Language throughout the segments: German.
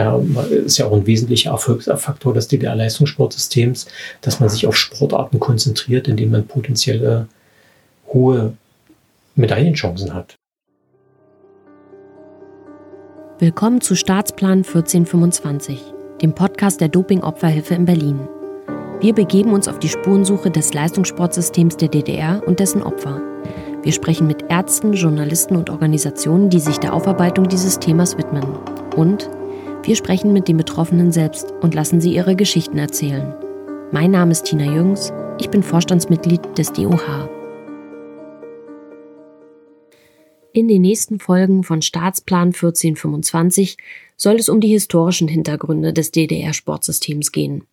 Ja, ist ja auch ein wesentlicher Erfolgsfaktor des DDR-Leistungssportsystems, dass man sich auf Sportarten konzentriert, in denen man potenzielle hohe Medaillenchancen hat. Willkommen zu Staatsplan 1425, dem Podcast der Doping-Opferhilfe in Berlin. Wir begeben uns auf die Spurensuche des Leistungssportsystems der DDR und dessen Opfer. Wir sprechen mit Ärzten, Journalisten und Organisationen, die sich der Aufarbeitung dieses Themas widmen. Und wir sprechen mit den Betroffenen selbst und lassen sie ihre Geschichten erzählen. Mein Name ist Tina Jüngs, ich bin Vorstandsmitglied des DOH. In den nächsten Folgen von Staatsplan 1425 soll es um die historischen Hintergründe des DDR-Sportsystems gehen.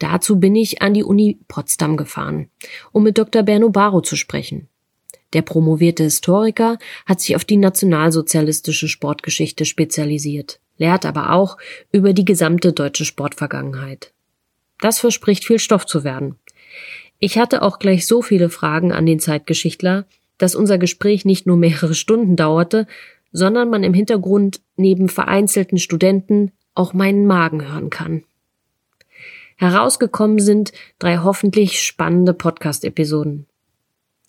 Dazu bin ich an die Uni Potsdam gefahren, um mit Dr. Berno Baro zu sprechen. Der promovierte Historiker hat sich auf die nationalsozialistische Sportgeschichte spezialisiert, lehrt aber auch über die gesamte deutsche Sportvergangenheit. Das verspricht viel Stoff zu werden. Ich hatte auch gleich so viele Fragen an den Zeitgeschichtler, dass unser Gespräch nicht nur mehrere Stunden dauerte, sondern man im Hintergrund neben vereinzelten Studenten auch meinen Magen hören kann. Herausgekommen sind drei hoffentlich spannende Podcast-Episoden.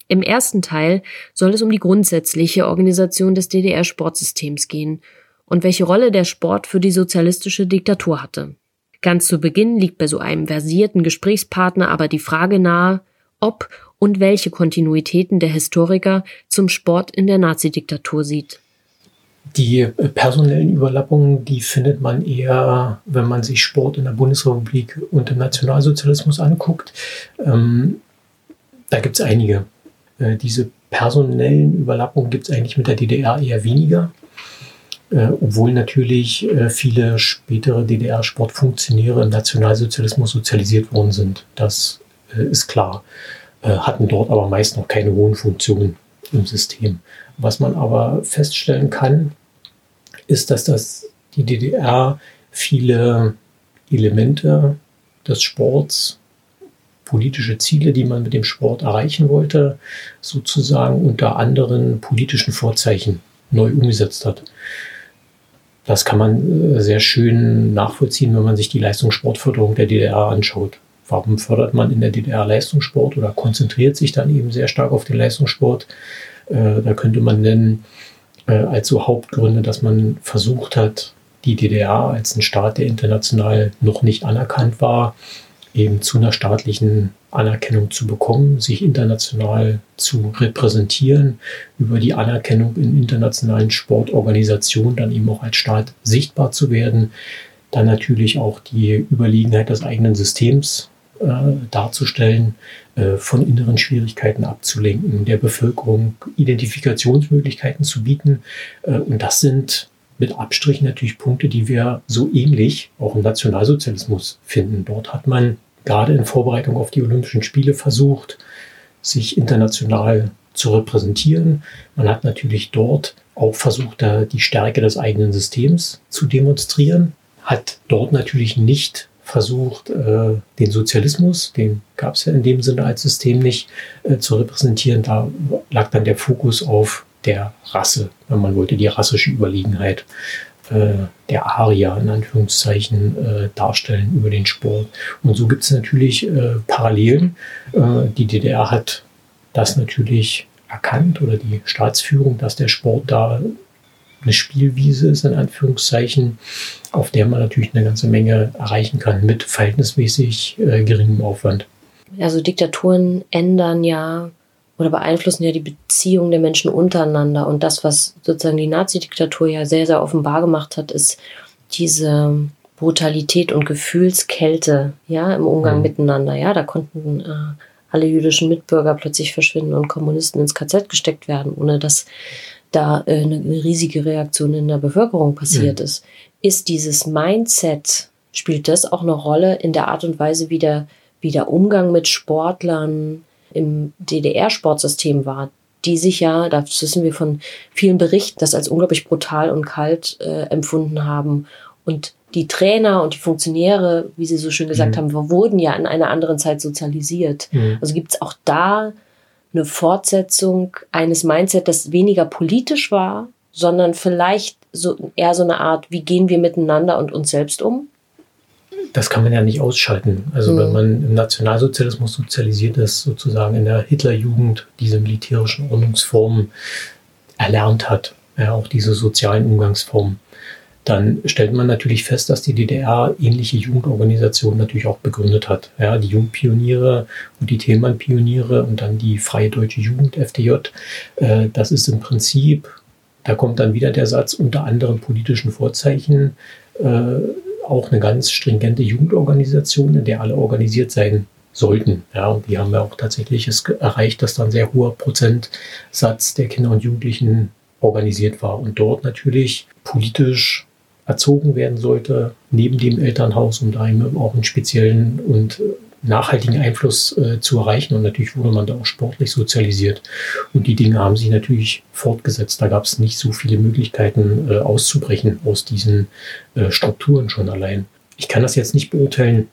Im ersten Teil soll es um die grundsätzliche Organisation des DDR-Sportsystems gehen und welche Rolle der Sport für die sozialistische Diktatur hatte. Ganz zu Beginn liegt bei so einem versierten Gesprächspartner aber die Frage nahe, ob und welche Kontinuitäten der Historiker zum Sport in der Nazidiktatur sieht. Die personellen Überlappungen, die findet man eher, wenn man sich Sport in der Bundesrepublik und im Nationalsozialismus anguckt. Ähm, da gibt es einige. Äh, diese personellen Überlappungen gibt es eigentlich mit der DDR eher weniger, äh, obwohl natürlich äh, viele spätere DDR-Sportfunktionäre im Nationalsozialismus sozialisiert worden sind. Das äh, ist klar. Äh, hatten dort aber meist noch keine hohen Funktionen im System. Was man aber feststellen kann, ist, dass das die DDR viele Elemente des Sports politische Ziele, die man mit dem Sport erreichen wollte, sozusagen unter anderen politischen Vorzeichen neu umgesetzt hat. Das kann man äh, sehr schön nachvollziehen, wenn man sich die Leistungssportförderung der DDR anschaut. Warum fördert man in der DDR Leistungssport oder konzentriert sich dann eben sehr stark auf den Leistungssport? Äh, da könnte man nennen äh, als so Hauptgründe, dass man versucht hat, die DDR als ein Staat, der international noch nicht anerkannt war, eben zu einer staatlichen Anerkennung zu bekommen, sich international zu repräsentieren, über die Anerkennung in internationalen Sportorganisationen dann eben auch als Staat sichtbar zu werden, dann natürlich auch die Überlegenheit des eigenen Systems äh, darzustellen, äh, von inneren Schwierigkeiten abzulenken, der Bevölkerung Identifikationsmöglichkeiten zu bieten. Äh, und das sind mit Abstrichen natürlich Punkte, die wir so ähnlich auch im Nationalsozialismus finden. Dort hat man gerade in Vorbereitung auf die Olympischen Spiele versucht, sich international zu repräsentieren. Man hat natürlich dort auch versucht, die Stärke des eigenen Systems zu demonstrieren, hat dort natürlich nicht versucht, äh, den Sozialismus, den gab es ja in dem Sinne als System nicht, äh, zu repräsentieren. Da lag dann der Fokus auf der Rasse, wenn man wollte, die rassische Überlegenheit äh, der Aria in Anführungszeichen äh, darstellen über den Sport. Und so gibt es natürlich äh, Parallelen. Äh, die DDR hat das natürlich erkannt oder die Staatsführung, dass der Sport da eine Spielwiese ist, in Anführungszeichen, auf der man natürlich eine ganze Menge erreichen kann mit verhältnismäßig äh, geringem Aufwand. Also Diktaturen ändern ja oder beeinflussen ja die Beziehung der Menschen untereinander. Und das, was sozusagen die Nazi-Diktatur ja sehr, sehr offenbar gemacht hat, ist diese Brutalität und Gefühlskälte, ja, im Umgang mhm. miteinander. Ja, da konnten äh, alle jüdischen Mitbürger plötzlich verschwinden und Kommunisten ins KZ gesteckt werden, ohne dass da äh, eine, eine, riesige Reaktion in der Bevölkerung passiert mhm. ist. Ist dieses Mindset, spielt das auch eine Rolle in der Art und Weise, wie der, wie der Umgang mit Sportlern, im DDR-Sportsystem war, die sich ja, das wissen wir von vielen Berichten, das als unglaublich brutal und kalt äh, empfunden haben. Und die Trainer und die Funktionäre, wie Sie so schön gesagt mhm. haben, wurden ja in einer anderen Zeit sozialisiert. Mhm. Also gibt es auch da eine Fortsetzung eines Mindset, das weniger politisch war, sondern vielleicht so eher so eine Art, wie gehen wir miteinander und uns selbst um? Das kann man ja nicht ausschalten. Also mhm. wenn man im Nationalsozialismus sozialisiert ist, sozusagen in der Hitlerjugend diese militärischen Ordnungsformen erlernt hat, ja, auch diese sozialen Umgangsformen, dann stellt man natürlich fest, dass die DDR ähnliche Jugendorganisationen natürlich auch begründet hat. Ja, die Jugendpioniere und die Thälmann-Pioniere und dann die Freie Deutsche Jugend, FDJ. Äh, das ist im Prinzip, da kommt dann wieder der Satz, unter anderem politischen Vorzeichen, äh, auch eine ganz stringente Jugendorganisation, in der alle organisiert sein sollten. Ja, und die haben ja auch tatsächlich es erreicht, dass dann sehr hoher Prozentsatz der Kinder und Jugendlichen organisiert war und dort natürlich politisch erzogen werden sollte, neben dem Elternhaus, um da eben auch einen speziellen und nachhaltigen Einfluss äh, zu erreichen. Und natürlich wurde man da auch sportlich sozialisiert. Und die Dinge haben sich natürlich fortgesetzt. Da gab es nicht so viele Möglichkeiten äh, auszubrechen aus diesen äh, Strukturen schon allein. Ich kann das jetzt nicht beurteilen,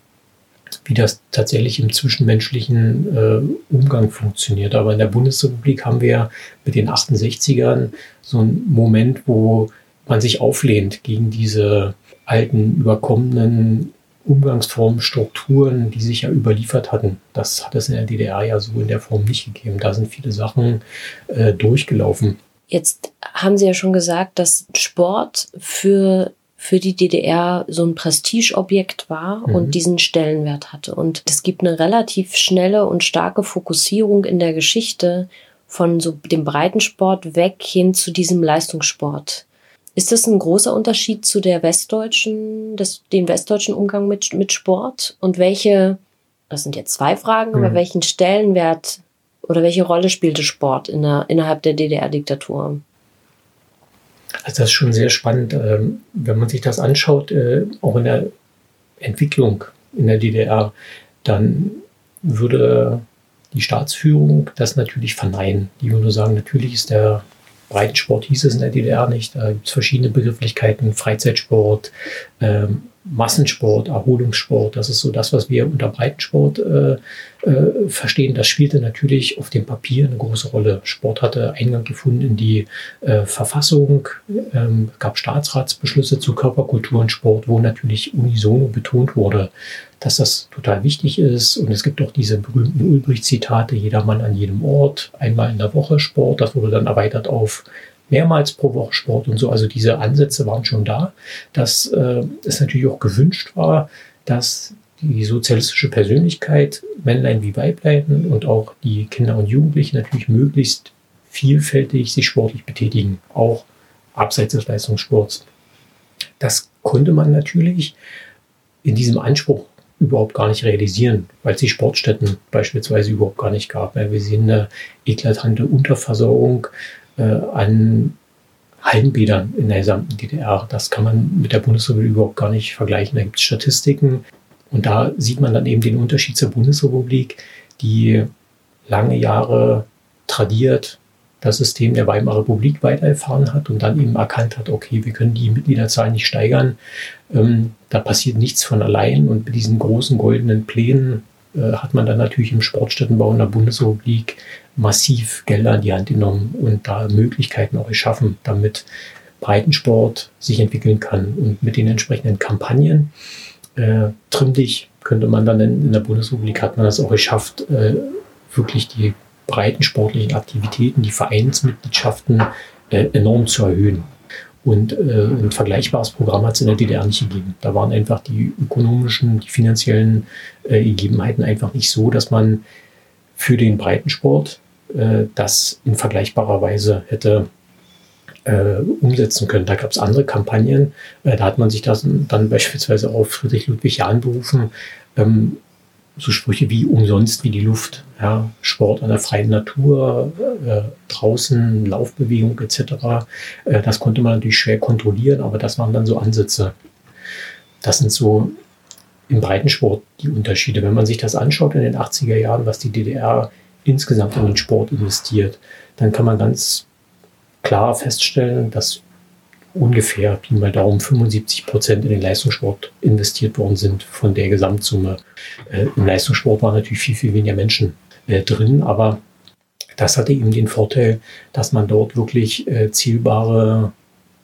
wie das tatsächlich im zwischenmenschlichen äh, Umgang funktioniert. Aber in der Bundesrepublik haben wir mit den 68ern so einen Moment, wo man sich auflehnt gegen diese alten, überkommenen Umgangsformen, Strukturen, die sich ja überliefert hatten. Das hat es in der DDR ja so in der Form nicht gegeben. Da sind viele Sachen äh, durchgelaufen. Jetzt haben Sie ja schon gesagt, dass Sport für für die DDR so ein Prestigeobjekt war mhm. und diesen Stellenwert hatte. Und es gibt eine relativ schnelle und starke Fokussierung in der Geschichte von so dem Breitensport weg hin zu diesem Leistungssport. Ist das ein großer Unterschied zu der westdeutschen, das, dem westdeutschen Umgang mit, mit Sport? Und welche, das sind jetzt zwei Fragen, mhm. aber welchen Stellenwert oder welche Rolle spielte Sport in der, innerhalb der DDR-Diktatur? Also das ist schon sehr spannend, ähm, wenn man sich das anschaut, äh, auch in der Entwicklung in der DDR, dann würde die Staatsführung das natürlich verneinen. Die würde sagen, natürlich ist der Breitensport hieß es in der DDR nicht. Da gibt es verschiedene Begrifflichkeiten, Freizeitsport, ähm, Massensport, Erholungssport, das ist so das, was wir unter Breitensport äh, äh, verstehen. Das spielte natürlich auf dem Papier eine große Rolle. Sport hatte Eingang gefunden in die äh, Verfassung, ähm, gab Staatsratsbeschlüsse zu Körperkultur und Sport, wo natürlich unisono betont wurde, dass das total wichtig ist. Und es gibt auch diese berühmten Ulbricht-Zitate, jedermann an jedem Ort, einmal in der Woche Sport. Das wurde dann erweitert auf mehrmals pro Woche Sport und so. Also diese Ansätze waren schon da, dass äh, es natürlich auch gewünscht war, dass die sozialistische Persönlichkeit, Männlein wie Weiblein und auch die Kinder und Jugendlichen natürlich möglichst vielfältig sich sportlich betätigen, auch abseits des Leistungssports. Das konnte man natürlich in diesem Anspruch überhaupt gar nicht realisieren, weil es die Sportstätten beispielsweise überhaupt gar nicht gab. Wir sehen eine eklatante Unterversorgung äh, an Hallenbädern in der gesamten DDR. Das kann man mit der Bundesrepublik überhaupt gar nicht vergleichen. Da gibt es Statistiken und da sieht man dann eben den Unterschied zur Bundesrepublik, die lange Jahre tradiert das System der Weimarer Republik weitergefahren hat und dann eben erkannt hat, okay, wir können die Mitgliederzahl nicht steigern. Ähm, da passiert nichts von allein und mit diesen großen goldenen Plänen äh, hat man dann natürlich im Sportstättenbau in der Bundesrepublik massiv Gelder in die Hand genommen und da Möglichkeiten auch geschaffen, damit Breitensport sich entwickeln kann. Und mit den entsprechenden Kampagnen, äh, Trimm dich, könnte man dann in, in, der Bundesrepublik, hat man das auch geschafft, äh, wirklich die breitensportlichen Aktivitäten, die Vereinsmitgliedschaften äh, enorm zu erhöhen. Und äh, ein vergleichbares Programm hat es in der DDR nicht gegeben. Da waren einfach die ökonomischen, die finanziellen äh, Gegebenheiten einfach nicht so, dass man für den Breitensport äh, das in vergleichbarer Weise hätte äh, umsetzen können. Da gab es andere Kampagnen, äh, da hat man sich das dann beispielsweise auf Friedrich Ludwig Jahn berufen, ähm, so Sprüche wie umsonst wie die Luft, ja, Sport an der freien Natur, äh, draußen, Laufbewegung etc. Äh, das konnte man natürlich schwer kontrollieren, aber das waren dann so Ansätze. Das sind so im Breitensport die Unterschiede. Wenn man sich das anschaut in den 80er Jahren, was die DDR insgesamt in den Sport investiert, dann kann man ganz klar feststellen, dass ungefähr Pi mal Daumen 75 Prozent in den Leistungssport investiert worden sind von der Gesamtsumme. Äh, Im Leistungssport waren natürlich viel, viel weniger Menschen äh, drin, aber das hatte eben den Vorteil, dass man dort wirklich äh, zielbare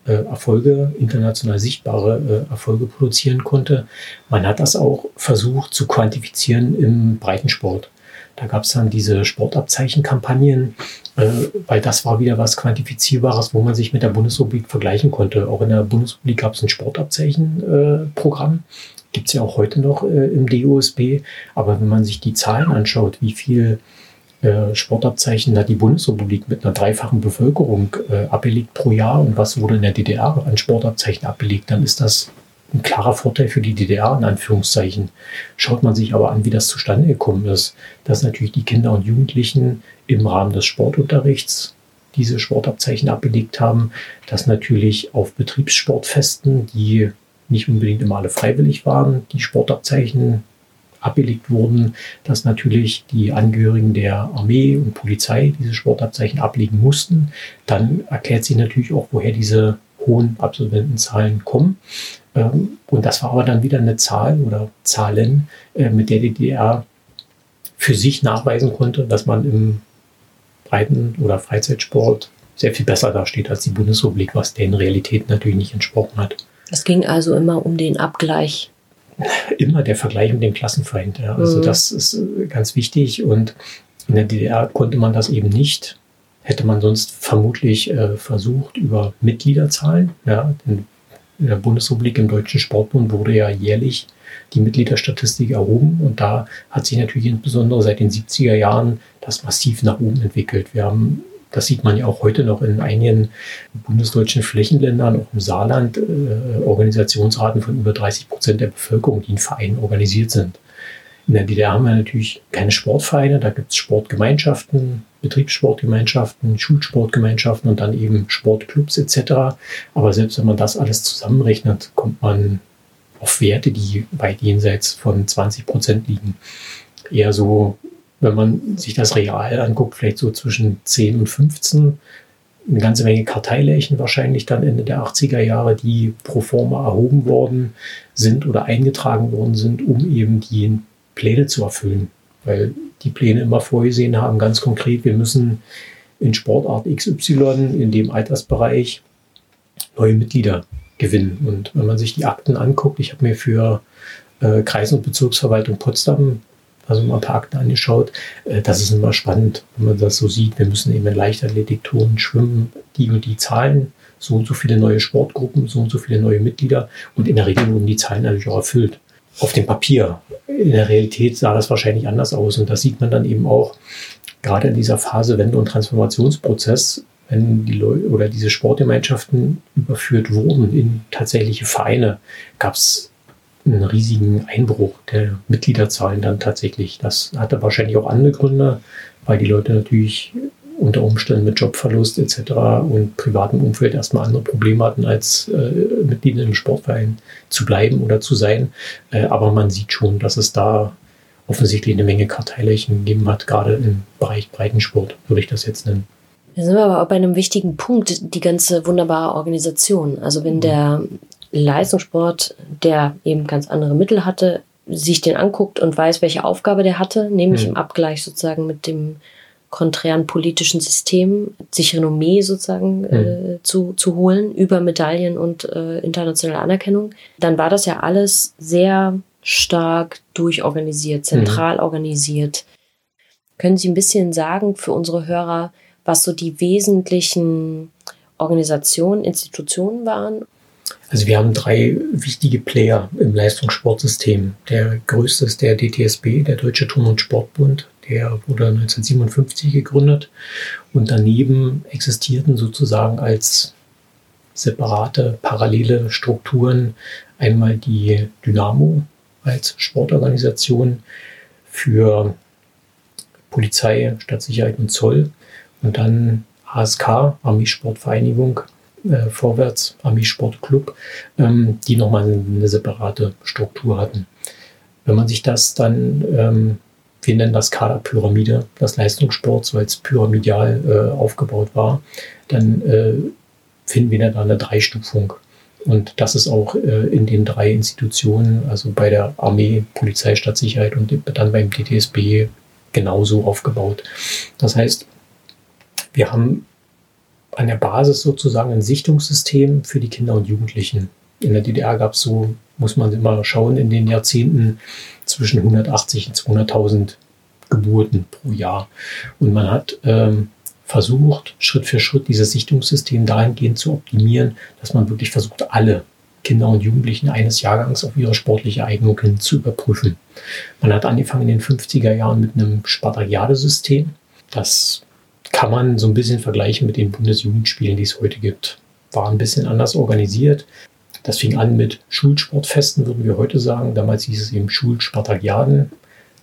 äh, Erfolge, international sichtbare äh, Erfolge produzieren konnte. Man hat das auch versucht zu quantifizieren im Breitensport. Da gab es dann diese Sportabzeichenkampagnen, äh, weil das war wieder was Quantifizierbares, wo man sich mit der Bundesrepublik vergleichen konnte. Auch in der Bundesrepublik gab es ein Sportabzeichenprogramm. Gibt es ja auch heute noch äh, im DOSB. Aber wenn man sich die Zahlen anschaut, wie viel äh, Sportabzeichen hat die Bundesrepublik mit einer dreifachen Bevölkerung äh, abgelegt pro Jahr und was wurde in der DDR an Sportabzeichen abgelegt, dann ist das ein klarer Vorteil für die DDR in Anführungszeichen. Schaut man sich aber an, wie das zustande gekommen ist, dass natürlich die Kinder und Jugendlichen im Rahmen des Sportunterrichts diese Sportabzeichen abgelegt haben, dass natürlich auf Betriebssportfesten, die nicht unbedingt immer alle freiwillig waren, die Sportabzeichen abgelegt wurden, dass natürlich die Angehörigen der Armee und Polizei diese Sportabzeichen ablegen mussten. Dann erklärt sich natürlich auch, woher diese hohen Absolventenzahlen kommen. Ähm, und das war aber dann wieder eine Zahl oder Zahlen, äh, mit der die DDR für sich nachweisen konnte, dass man im Breiten- oder Freizeitsport sehr viel besser dasteht als die Bundesrepublik, was deren Realität natürlich nicht entsprochen hat. Es ging also immer um den Abgleich. Immer der Vergleich mit dem Klassenfeind. Ja. Also mhm. das ist äh, ganz wichtig und in der DDR konnte man das eben nicht. Hätte man sonst vermutlich äh, versucht über Mitgliederzahlen. Ja, in der Bundesrepublik im Deutschen Sportbund wurde ja jährlich die Mitgliederstatistik erhoben und da hat sich natürlich insbesondere seit den 70er Jahren das massiv nach oben entwickelt. Wir haben das sieht man ja auch heute noch in einigen bundesdeutschen Flächenländern, auch im Saarland, äh, Organisationsraten von über 30 Prozent der Bevölkerung, die in Vereinen organisiert sind. In der DDR haben wir natürlich keine Sportvereine, da gibt es Sportgemeinschaften, Betriebssportgemeinschaften, Schulsportgemeinschaften und dann eben Sportclubs etc. Aber selbst wenn man das alles zusammenrechnet, kommt man auf Werte, die weit jenseits von 20 Prozent liegen. Eher so wenn man sich das real anguckt, vielleicht so zwischen 10 und 15. Eine ganze Menge Karteileichen wahrscheinlich dann Ende der 80er Jahre, die pro forma erhoben worden sind oder eingetragen worden sind, um eben die Pläne zu erfüllen. Weil die Pläne immer vorgesehen haben, ganz konkret, wir müssen in Sportart XY in dem Altersbereich neue Mitglieder gewinnen. Und wenn man sich die Akten anguckt, ich habe mir für äh, Kreis- und Bezirksverwaltung Potsdam also mal ein paar Akten angeschaut. Äh, das ist immer spannend, wenn man das so sieht. Wir müssen eben in Leichtathletik, Touren, Schwimmen, die und die Zahlen, so und so viele neue Sportgruppen, so und so viele neue Mitglieder. Und in der Regel wurden die Zahlen natürlich auch erfüllt. Auf dem Papier. In der Realität sah das wahrscheinlich anders aus. Und das sieht man dann eben auch gerade in dieser Phase Wende- und Transformationsprozess, wenn die Leute oder diese Sportgemeinschaften überführt wurden in tatsächliche Vereine, gab es einen riesigen Einbruch der Mitgliederzahlen dann tatsächlich. Das hatte wahrscheinlich auch andere Gründe, weil die Leute natürlich unter Umständen mit Jobverlust etc. und privatem Umfeld erstmal andere Probleme hatten, als äh, Mitglied im Sportverein zu bleiben oder zu sein. Äh, aber man sieht schon, dass es da offensichtlich eine Menge Karteileichen gegeben hat, gerade im Bereich Breitensport, würde ich das jetzt nennen. Da sind wir aber auch bei einem wichtigen Punkt, die ganze wunderbare Organisation. Also wenn mhm. der Leistungssport, der eben ganz andere Mittel hatte, sich den anguckt und weiß, welche Aufgabe der hatte, nämlich mhm. im Abgleich sozusagen mit dem konträren politischen System, sich Renommee sozusagen mhm. äh, zu, zu holen über Medaillen und äh, internationale Anerkennung, dann war das ja alles sehr stark durchorganisiert, zentral mhm. organisiert. Können Sie ein bisschen sagen für unsere Hörer, was so die wesentlichen Organisationen, Institutionen waren also wir haben drei wichtige Player im Leistungssportsystem. Der größte ist der DTSB, der Deutsche Turn- und Sportbund. Der wurde 1957 gegründet und daneben existierten sozusagen als separate, parallele Strukturen einmal die Dynamo als Sportorganisation für Polizei, Stadtsicherheit und Zoll und dann ASK, Armeesportvereinigung, äh, Vorwärts Armeesportclub, ähm, die nochmal eine separate Struktur hatten. Wenn man sich das dann, ähm, wir nennen das Kaderpyramide des Leistungssports, weil es pyramidal äh, aufgebaut war, dann äh, finden wir da eine Dreistufung. Und das ist auch äh, in den drei Institutionen, also bei der Armee, Polizei, Stadtsicherheit und dann beim DTSB genauso aufgebaut. Das heißt, wir haben an der Basis sozusagen ein Sichtungssystem für die Kinder und Jugendlichen. In der DDR gab es so, muss man immer schauen, in den Jahrzehnten zwischen 180 und 200.000 Geburten pro Jahr. Und man hat ähm, versucht, Schritt für Schritt dieses Sichtungssystem dahingehend zu optimieren, dass man wirklich versucht, alle Kinder und Jugendlichen eines Jahrgangs auf ihre sportliche Eignung hin zu überprüfen. Man hat angefangen in den 50er Jahren mit einem Spartakiadesystem. Das kann man so ein bisschen vergleichen mit den Bundesjugendspielen, die es heute gibt. War ein bisschen anders organisiert. Das fing an mit Schulsportfesten, würden wir heute sagen. Damals hieß es eben Schulspartakiaden.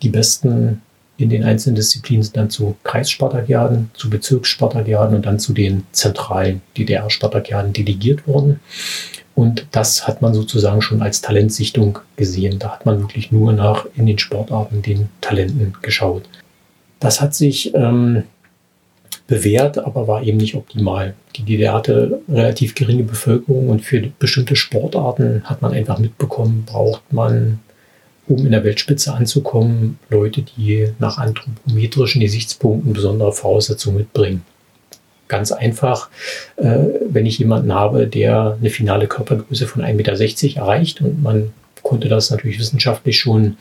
Die besten in den einzelnen Disziplinen sind dann zu Kreisspartakiaden, zu Bezirksspartakiaden und dann zu den zentralen DDR-Spartakiaden delegiert worden. Und das hat man sozusagen schon als Talentsichtung gesehen. Da hat man wirklich nur nach in den Sportarten den Talenten geschaut. Das hat sich ähm, bewährt, aber war eben nicht optimal. Die DDR hatte relativ geringe Bevölkerung und für bestimmte Sportarten hat man einfach mitbekommen, braucht man, um in der Weltspitze anzukommen, Leute, die nach anthropometrischen Gesichtspunkten besondere Voraussetzungen mitbringen. Ganz einfach, äh, wenn ich jemanden habe, der eine finale Körpergröße von 1,60 Meter erreicht und man konnte das natürlich wissenschaftlich schon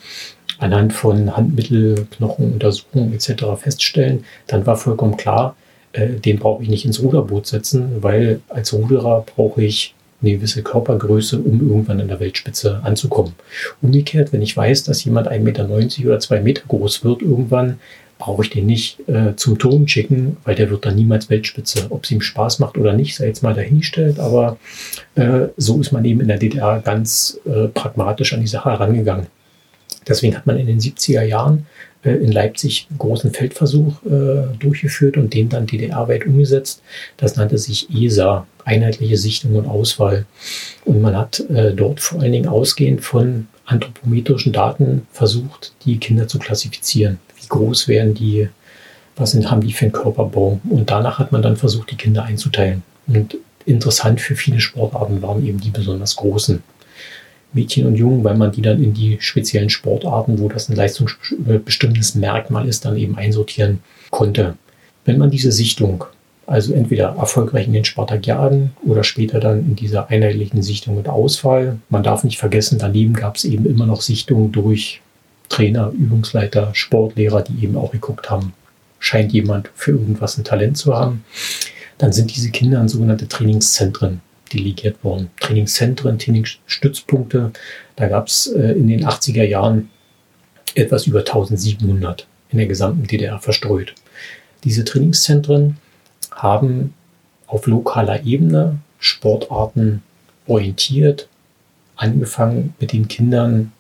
anhand von Handmittel, Knochenuntersuchungen etc. feststellen, dann war vollkommen klar, äh, den brauche ich nicht ins Ruderboot setzen, weil als Ruderer brauche ich eine gewisse Körpergröße, um irgendwann an der Weltspitze anzukommen. Umgekehrt, wenn ich weiß, dass jemand 1,90 Meter oder 2 Meter groß wird irgendwann, brauche ich den nicht äh, zum Turnen schicken, weil der wird dann niemals Weltspitze. Ob es ihm Spaß macht oder nicht, sei jetzt mal dahingestellt, aber äh, so ist man eben in der DDR ganz äh, pragmatisch an die Sache herangegangen. Deswegen hat man in den 70er Jahren äh, in Leipzig einen großen Feldversuch äh, durchgeführt und den dann DDR-weit umgesetzt. Das nannte sich ESA, Einheitliche Sichtung und Auswahl. Und man hat äh, dort vor allen Dingen ausgehend von anthropometrischen Daten versucht, die Kinder zu klassifizieren. Wie groß wären die, was sind, haben die für einen Körperbau? Und danach hat man dann versucht, die Kinder einzuteilen. Und interessant für viele Sportarten waren eben die besonders großen. Mädchen und Jungen, weil man die dann in die speziellen Sportarten, wo das ein leistungsbestimmtes Merkmal ist, dann eben einsortieren konnte. Wenn man diese Sichtung, also entweder erfolgreich in den Spartakiaden oder später dann in dieser einheitlichen Sichtung mit Auswahl, man darf nicht vergessen, daneben gab es eben immer noch Sichtungen durch Trainer, Übungsleiter, Sportlehrer, die eben auch geguckt haben, scheint jemand für irgendwas ein Talent zu haben, dann sind diese Kinder in sogenannte Trainingszentren delegiert worden. Trainingszentren, Trainingsstützpunkte. Da gab es äh, in den 80er Jahren etwas über 1700 in der gesamten DDR verstreut. Diese Trainingszentren haben auf lokaler Ebene Sportarten orientiert, angefangen mit den Kindern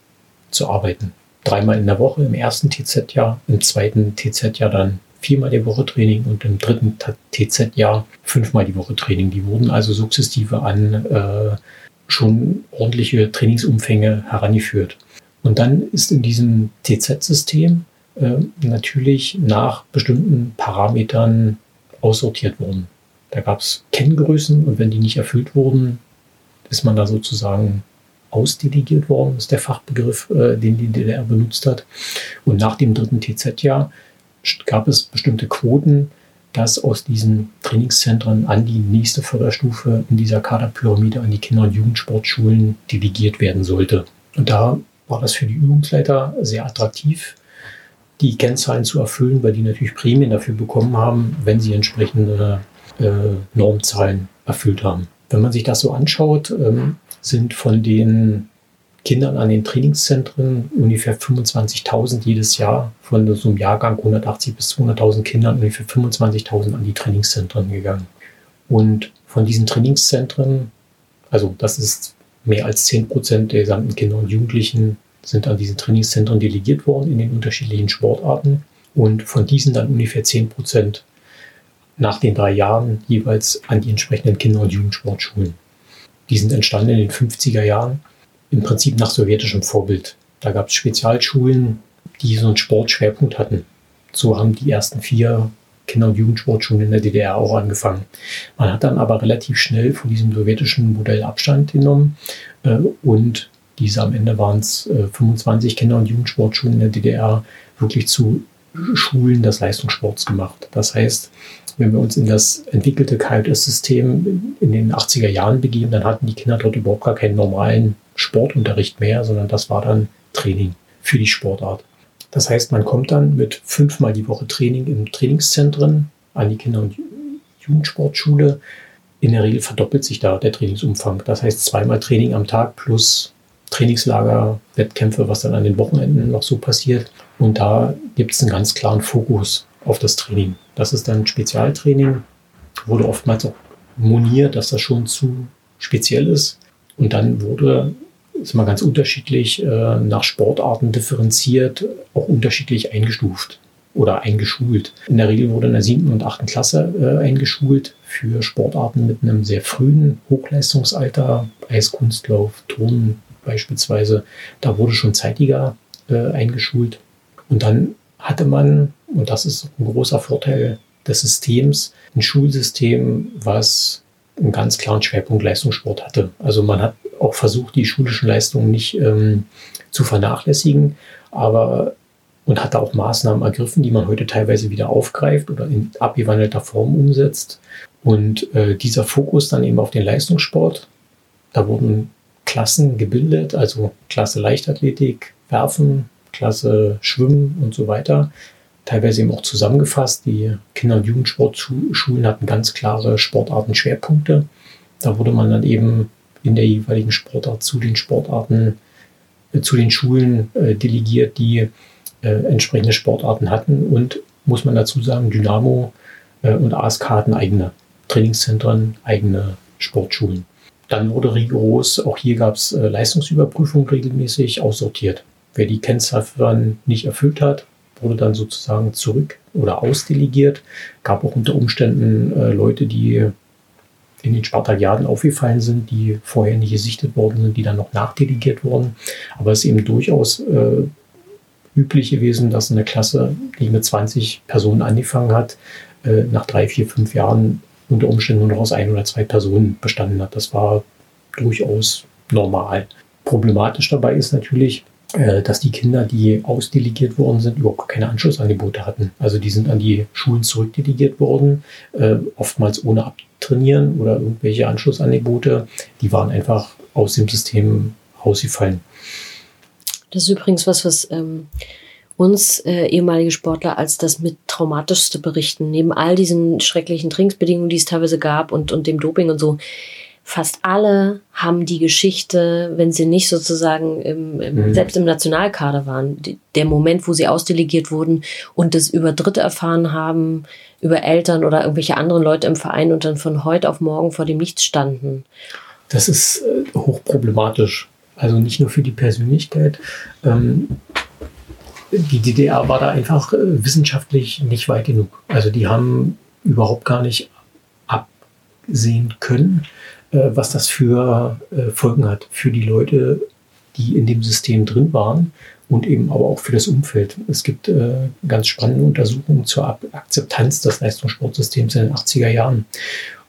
zu arbeiten. Dreimal in der Woche im ersten TZ-Jahr, im zweiten TZ-Jahr dann viermal die Woche Training und im dritten TZ-Jahr fünfmal die Woche Training. Die wurden also sukzessive an äh, schon ordentliche Trainingsumfänge herangeführt. Und dann ist in diesem TZ-System äh, natürlich nach bestimmten Parametern aussortiert worden. Da gab es Kenngrößen und wenn die nicht erfüllt wurden, ist man da sozusagen ausdelegiert worden, ist der Fachbegriff, äh, den die DDR benutzt hat. Und nach dem dritten TZ-Jahr gab es bestimmte Quoten, dass aus diesen Trainingszentren an die nächste Förderstufe in dieser Kaderpyramide an die Kinder- und Jugendsportschulen delegiert werden sollte. Und da war das für die Übungsleiter sehr attraktiv, die Kennzahlen zu erfüllen, weil die natürlich Prämien dafür bekommen haben, wenn sie entsprechende äh, Normzahlen erfüllt haben. Wenn man sich das so anschaut, ähm, sind von den Kindern an den Trainingszentren, ungefähr 25.000 jedes Jahr, von so einem Jahrgang 180 bis 200.000 Kindern, ungefähr 25.000 an die Trainingszentren gegangen. Und von diesen Trainingszentren, also das ist mehr als 10 Prozent der gesamten Kinder und Jugendlichen, sind an diesen Trainingszentren delegiert worden in den unterschiedlichen Sportarten. Und von diesen dann ungefähr 10 Prozent nach den drei Jahren jeweils an die entsprechenden Kinder- und Jugendsportschulen. Die sind entstanden in den 50er Jahren im Prinzip nach sowjetischem Vorbild. Da gab es Spezialschulen, die so einen Sportschwerpunkt hatten. So haben die ersten vier Kinder- und Jugendsportschulen in der DDR auch angefangen. Man hat dann aber relativ schnell von diesem sowjetischen Modell Abstand genommen äh, und diese am Ende waren es äh, 25 Kinder- und Jugendsportschulen in der DDR wirklich zu Schulen des Leistungssports gemacht. Das heißt, wenn wir uns in das entwickelte KJS-System in den 80er Jahren begeben, dann hatten die Kinder dort überhaupt gar keinen normalen Sportunterricht mehr, sondern das war dann Training für die Sportart. Das heißt, man kommt dann mit fünfmal die Woche Training im Trainingszentren an die Kinder- und Jugendsportschule. In der Regel verdoppelt sich da der Trainingsumfang. Das heißt, zweimal Training am Tag plus Trainingslager, Wettkämpfe, was dann an den Wochenenden noch so passiert. Und da gibt es einen ganz klaren Fokus auf das Training. Das ist dann Spezialtraining, wurde oftmals auch moniert, dass das schon zu speziell ist. Und dann wurde, ist mal ganz unterschiedlich, äh, nach Sportarten differenziert, auch unterschiedlich eingestuft oder eingeschult. In der Regel wurde in der siebten und achten Klasse äh, eingeschult für Sportarten mit einem sehr frühen Hochleistungsalter, Eiskunstlauf, Turnen beispielsweise. Da wurde schon zeitiger äh, eingeschult. Und dann hatte man, und das ist ein großer Vorteil des Systems, ein Schulsystem, was einen ganz klaren Schwerpunkt Leistungssport hatte. Also man hat auch versucht, die schulischen Leistungen nicht ähm, zu vernachlässigen, aber und hat da auch Maßnahmen ergriffen, die man heute teilweise wieder aufgreift oder in abgewandelter Form umsetzt. Und äh, dieser Fokus dann eben auf den Leistungssport, da wurden Klassen gebildet, also Klasse Leichtathletik, Werfen, Klasse Schwimmen und so weiter. Teilweise eben auch zusammengefasst. Die Kinder- und Jugendsportschulen hatten ganz klare Sportartenschwerpunkte. Da wurde man dann eben in der jeweiligen Sportart zu den Sportarten, äh, zu den Schulen äh, delegiert, die äh, entsprechende Sportarten hatten. Und muss man dazu sagen, Dynamo äh, und ASK hatten eigene Trainingszentren, eigene Sportschulen. Dann wurde rigoros, auch hier gab es äh, Leistungsüberprüfung regelmäßig aussortiert. Wer die Kennziffern nicht erfüllt hat, wurde dann sozusagen zurück oder ausdelegiert. Gab auch unter Umständen äh, Leute, die in den Spartakiaden aufgefallen sind, die vorher nicht gesichtet worden sind, die dann noch nachdelegiert wurden. Aber es ist eben durchaus äh, üblich gewesen, dass eine Klasse, die mit 20 Personen angefangen hat, äh, nach drei, vier, fünf Jahren unter Umständen nur noch aus ein oder zwei Personen bestanden hat. Das war durchaus normal. Problematisch dabei ist natürlich, dass die Kinder, die ausdelegiert worden sind, überhaupt keine Anschlussangebote hatten. Also die sind an die Schulen zurückdelegiert worden, äh, oftmals ohne abtrainieren oder irgendwelche Anschlussangebote. Die waren einfach aus dem System rausgefallen. Das ist übrigens was, was ähm, uns äh, ehemalige Sportler als das mit traumatischste berichten. Neben all diesen schrecklichen Trainingsbedingungen, die es teilweise gab und, und dem Doping und so, fast alle haben die Geschichte, wenn sie nicht sozusagen im, im, mhm. selbst im Nationalkader waren, die, der Moment, wo sie ausdelegiert wurden und das über Dritte erfahren haben, über Eltern oder irgendwelche anderen Leute im Verein und dann von heute auf morgen vor dem Nichts standen. Das ist äh, hochproblematisch. Also nicht nur für die Persönlichkeit. Ähm, die DDR war da einfach äh, wissenschaftlich nicht weit genug. Also die haben überhaupt gar nicht absehen können, was das für äh, Folgen hat für die Leute, die in dem System drin waren und eben aber auch für das Umfeld. Es gibt äh, ganz spannende Untersuchungen zur Ab Akzeptanz des Leistungssportsystems in den 80er Jahren.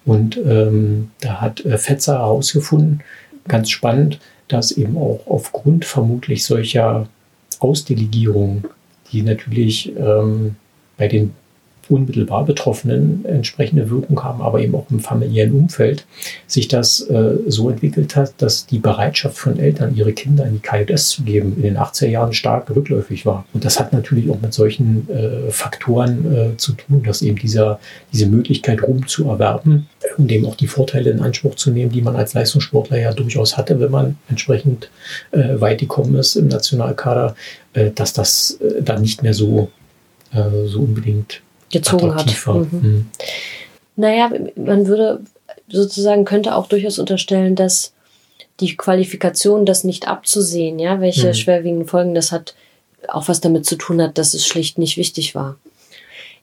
Und ähm, da hat äh, Fetzer herausgefunden, ganz spannend, dass eben auch aufgrund vermutlich solcher Ausdelegierungen, die natürlich ähm, bei den unmittelbar Betroffenen entsprechende Wirkung haben, aber eben auch im familiären Umfeld, sich das äh, so entwickelt hat, dass die Bereitschaft von Eltern, ihre Kinder in die KJS zu geben, in den 80er Jahren stark rückläufig war. Und das hat natürlich auch mit solchen äh, Faktoren äh, zu tun, dass eben dieser, diese Möglichkeit, Ruhm zu erwerben und eben auch die Vorteile in Anspruch zu nehmen, die man als Leistungssportler ja durchaus hatte, wenn man entsprechend äh, weit gekommen ist im Nationalkader, äh, dass das äh, dann nicht mehr so, so unbedingt gezogen hat. Mhm. Mhm. Naja, man würde sozusagen, könnte auch durchaus unterstellen, dass die Qualifikation, das nicht abzusehen, ja, welche mhm. schwerwiegenden Folgen das hat, auch was damit zu tun hat, dass es schlicht nicht wichtig war.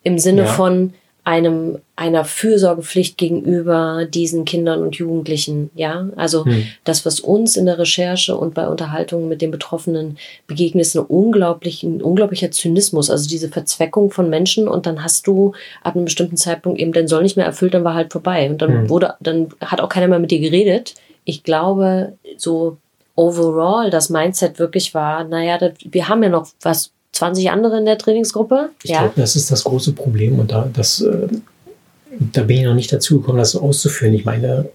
Im Sinne ja. von, einem einer Fürsorgepflicht gegenüber diesen Kindern und Jugendlichen. Ja, also hm. das, was uns in der Recherche und bei Unterhaltungen mit den Betroffenen begegnet, ist ein, unglaublich, ein unglaublicher Zynismus. Also diese Verzweckung von Menschen und dann hast du ab einem bestimmten Zeitpunkt eben, dann soll nicht mehr erfüllt, dann war halt vorbei und dann hm. wurde, dann hat auch keiner mehr mit dir geredet. Ich glaube, so overall das Mindset wirklich war, naja, das, wir haben ja noch was 20 andere in der Trainingsgruppe. Ich ja. glaube, das ist das große Problem und da das äh, da bin ich noch nicht dazu gekommen, das auszuführen. Ich meine,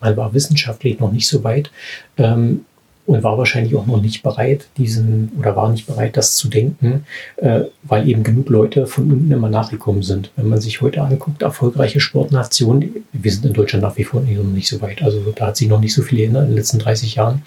man war wissenschaftlich noch nicht so weit ähm, und war wahrscheinlich auch noch nicht bereit, diesen oder war nicht bereit, das zu denken, äh, weil eben genug Leute von unten immer nachgekommen sind. Wenn man sich heute anguckt, erfolgreiche Sportnationen, wir sind in Deutschland nach wie vor nicht so weit, also da hat sich noch nicht so viel geändert in den letzten 30 Jahren.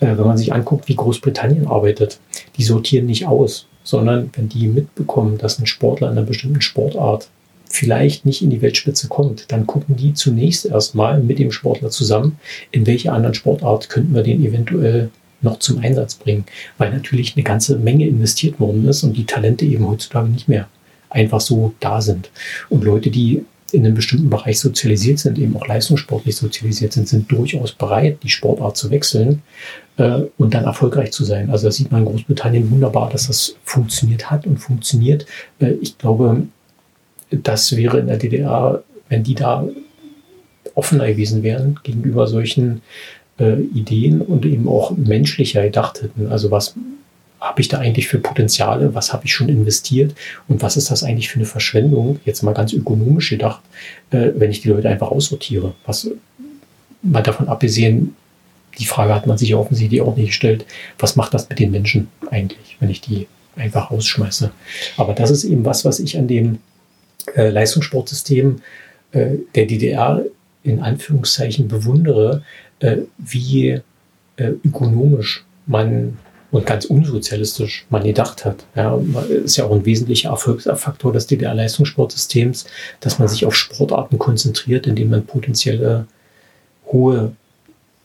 Äh, wenn man sich anguckt, wie Großbritannien arbeitet, die sortieren nicht aus, sondern wenn die mitbekommen, dass ein Sportler in einer bestimmten Sportart vielleicht nicht in die Weltspitze kommt, dann gucken die zunächst erstmal mit dem Sportler zusammen, in welche anderen Sportart könnten wir den eventuell noch zum Einsatz bringen, weil natürlich eine ganze Menge investiert worden ist und die Talente eben heutzutage nicht mehr einfach so da sind. Und Leute, die in einem bestimmten Bereich sozialisiert sind, eben auch leistungssportlich sozialisiert sind, sind durchaus bereit, die Sportart zu wechseln äh, und dann erfolgreich zu sein. Also das sieht man in Großbritannien wunderbar, dass das funktioniert hat und funktioniert. Äh, ich glaube, das wäre in der DDR, wenn die da offener gewesen wären gegenüber solchen äh, Ideen und eben auch menschlicher gedacht hätten. Also was habe ich da eigentlich für Potenziale, was habe ich schon investiert und was ist das eigentlich für eine Verschwendung, jetzt mal ganz ökonomisch gedacht, äh, wenn ich die Leute einfach aussortiere. Was mal davon abgesehen, die Frage hat man sich offensichtlich auch nicht gestellt, was macht das mit den Menschen eigentlich, wenn ich die einfach rausschmeiße. Aber das ist eben was, was ich an dem äh, Leistungssportsystem äh, der DDR in Anführungszeichen bewundere, äh, wie äh, ökonomisch man und ganz unsozialistisch man gedacht hat. Ja, ist ja auch ein wesentlicher Erfolgsfaktor des DDR-Leistungssportsystems, dass man sich auf Sportarten konzentriert, indem man potenzielle hohe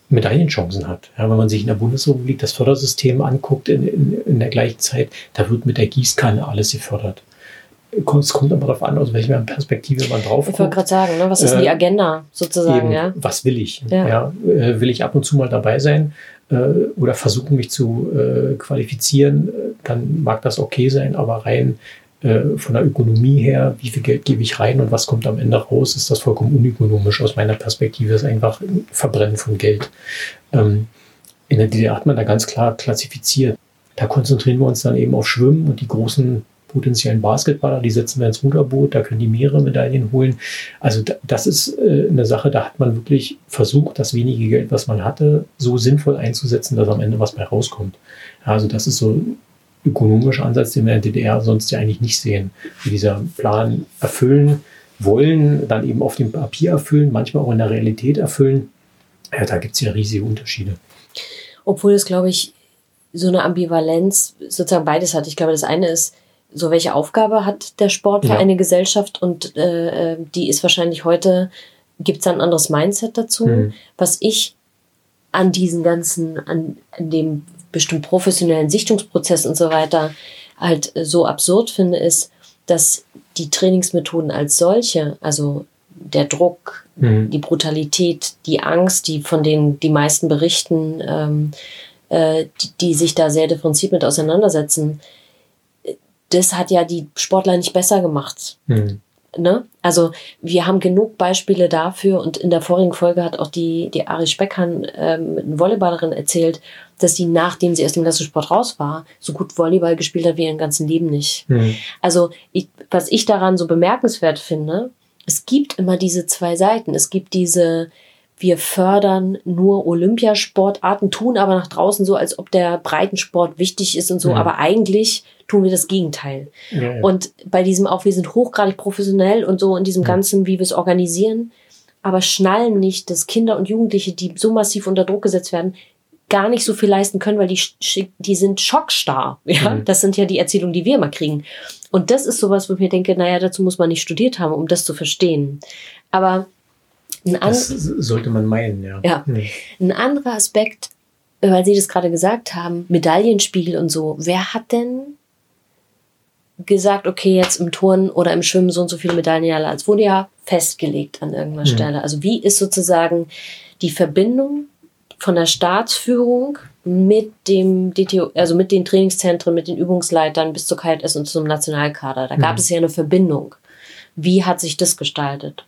Medaillenchancen hat. Ja, wenn man sich in der Bundesrepublik das Fördersystem anguckt in, in, in der gleichen Zeit, da wird mit der Gießkanne alles gefördert. Es kommt aber darauf an, aus welcher Perspektive man drauf Ich wollte gerade sagen, ne? was ist äh, die Agenda sozusagen? Eben, ja? Was will ich? Ja. ja äh, will ich ab und zu mal dabei sein äh, oder versuchen, mich zu äh, qualifizieren? Dann mag das okay sein, aber rein äh, von der Ökonomie her, wie viel Geld gebe ich rein und was kommt am Ende raus, ist das vollkommen unökonomisch aus meiner Perspektive. Ist einfach ein Verbrennen von Geld. Ähm, in der DDR hat man da ganz klar klassifiziert. Da konzentrieren wir uns dann eben auf Schwimmen und die großen potenziellen Basketballer, die setzen wir ins Ruderboot, da können die mehrere Medaillen holen. Also das ist äh, eine Sache, da hat man wirklich versucht, das wenige Geld, was man hatte, so sinnvoll einzusetzen, dass am Ende was bei rauskommt. Also das ist so ein ökonomischer Ansatz, den wir in der DDR sonst ja eigentlich nicht sehen. Wie dieser Plan erfüllen wollen, dann eben auf dem Papier erfüllen, manchmal auch in der Realität erfüllen. Ja, da gibt es ja riesige Unterschiede. Obwohl es, glaube ich, so eine Ambivalenz sozusagen beides hat. Ich glaube, das eine ist, so welche Aufgabe hat der Sport für ja. eine Gesellschaft und äh, die ist wahrscheinlich heute, gibt es ein anderes Mindset dazu. Mhm. Was ich an diesen ganzen, an, an dem bestimmt professionellen Sichtungsprozess und so weiter halt so absurd finde, ist, dass die Trainingsmethoden als solche, also der Druck, mhm. die Brutalität, die Angst, die von denen die meisten berichten, ähm, äh, die, die sich da sehr differenziert mit auseinandersetzen, das hat ja die Sportler nicht besser gemacht. Mhm. Ne? Also wir haben genug Beispiele dafür und in der vorigen Folge hat auch die, die Ari Speckhan, ähm, eine Volleyballerin, erzählt, dass sie, nachdem sie aus dem Leistungssport raus war, so gut Volleyball gespielt hat wie ihren ganzen Leben nicht. Mhm. Also ich, was ich daran so bemerkenswert finde, es gibt immer diese zwei Seiten. Es gibt diese, wir fördern nur Olympiasportarten, tun aber nach draußen so, als ob der Breitensport wichtig ist und so, mhm. aber eigentlich tun wir das Gegenteil. Ja, ja. Und bei diesem auch, wir sind hochgradig professionell und so in diesem ja. Ganzen, wie wir es organisieren, aber schnallen nicht, dass Kinder und Jugendliche, die so massiv unter Druck gesetzt werden, gar nicht so viel leisten können, weil die, die sind schockstarr. Ja? Mhm. Das sind ja die Erzählungen, die wir immer kriegen. Und das ist sowas, wo ich mir denke, naja, dazu muss man nicht studiert haben, um das zu verstehen. Aber ein das sollte man meinen, ja. ja. Mhm. Ein anderer Aspekt, weil Sie das gerade gesagt haben, Medaillenspiegel und so. Wer hat denn gesagt, okay, jetzt im Turnen oder im Schwimmen so und so viele Medaillen, als wurde ja festgelegt an irgendeiner mhm. Stelle. Also wie ist sozusagen die Verbindung von der Staatsführung mit dem DTO, also mit den Trainingszentren, mit den Übungsleitern bis zur KLS und zum Nationalkader. Da gab mhm. es ja eine Verbindung. Wie hat sich das gestaltet?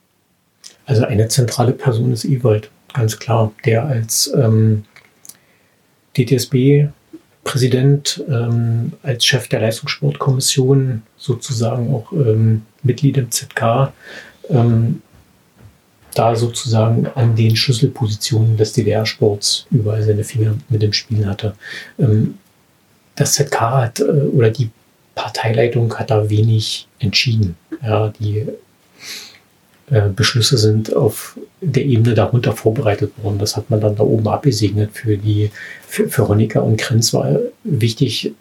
Also eine zentrale Person ist Ewald, ganz klar, der als ähm, DTSB Präsident, ähm, als Chef der Leistungssportkommission sozusagen auch ähm, Mitglied im ZK ähm, da sozusagen an den Schlüsselpositionen des DDR-Sports überall seine Finger mit dem Spiel hatte. Ähm, das ZK hat äh, oder die Parteileitung hat da wenig entschieden. Ja, die äh, Beschlüsse sind auf der Ebene darunter vorbereitet worden. Das hat man dann da oben abgesegnet. Für die für, für Honecker und Krenz war wichtig,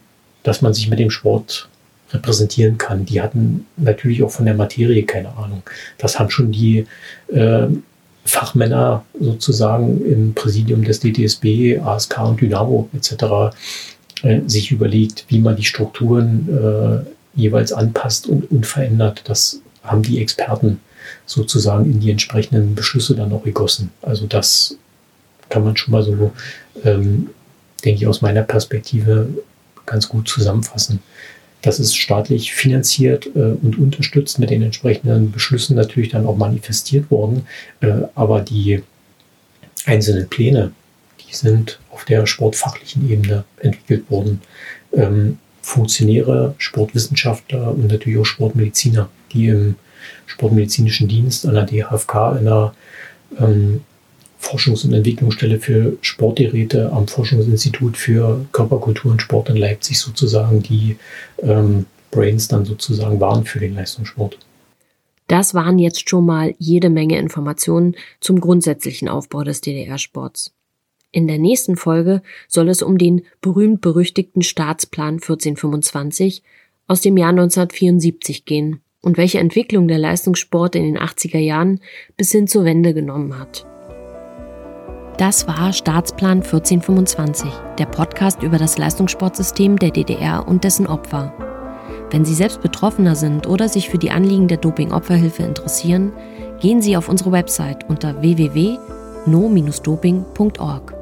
dass man sich mit dem Sport repräsentieren kann. Die hatten natürlich auch von der Materie keine Ahnung. Das haben schon die äh, Fachmänner sozusagen im Präsidium des DTSB, ASK und Dynamo etc. Äh, sich überlegt, wie man die Strukturen äh, jeweils anpasst und, und verändert. Das haben die Experten sozusagen in die entsprechenden Beschlüsse dann auch gegossen. Also das kann man schon mal so, ähm, denke ich, aus meiner Perspektive ganz gut zusammenfassen. Das ist staatlich finanziert äh, und unterstützt mit den entsprechenden Beschlüssen natürlich dann auch manifestiert worden. Äh, aber die einzelnen Pläne, die sind auf der sportfachlichen Ebene entwickelt worden. Ähm, Funktionäre, Sportwissenschaftler und natürlich auch Sportmediziner, die im Sportmedizinischen Dienst an der DHFK in der ähm, Forschungs- und Entwicklungsstelle für Sportgeräte am Forschungsinstitut für Körperkultur und Sport in Leipzig sozusagen die ähm, Brains dann sozusagen waren für den Leistungssport. Das waren jetzt schon mal jede Menge Informationen zum grundsätzlichen Aufbau des DDR-Sports. In der nächsten Folge soll es um den berühmt-berüchtigten Staatsplan 1425 aus dem Jahr 1974 gehen und welche Entwicklung der Leistungssport in den 80er Jahren bis hin zur Wende genommen hat. Das war Staatsplan 1425, der Podcast über das Leistungssportsystem der DDR und dessen Opfer. Wenn Sie selbst Betroffener sind oder sich für die Anliegen der Doping-Opferhilfe interessieren, gehen Sie auf unsere Website unter www.no-doping.org.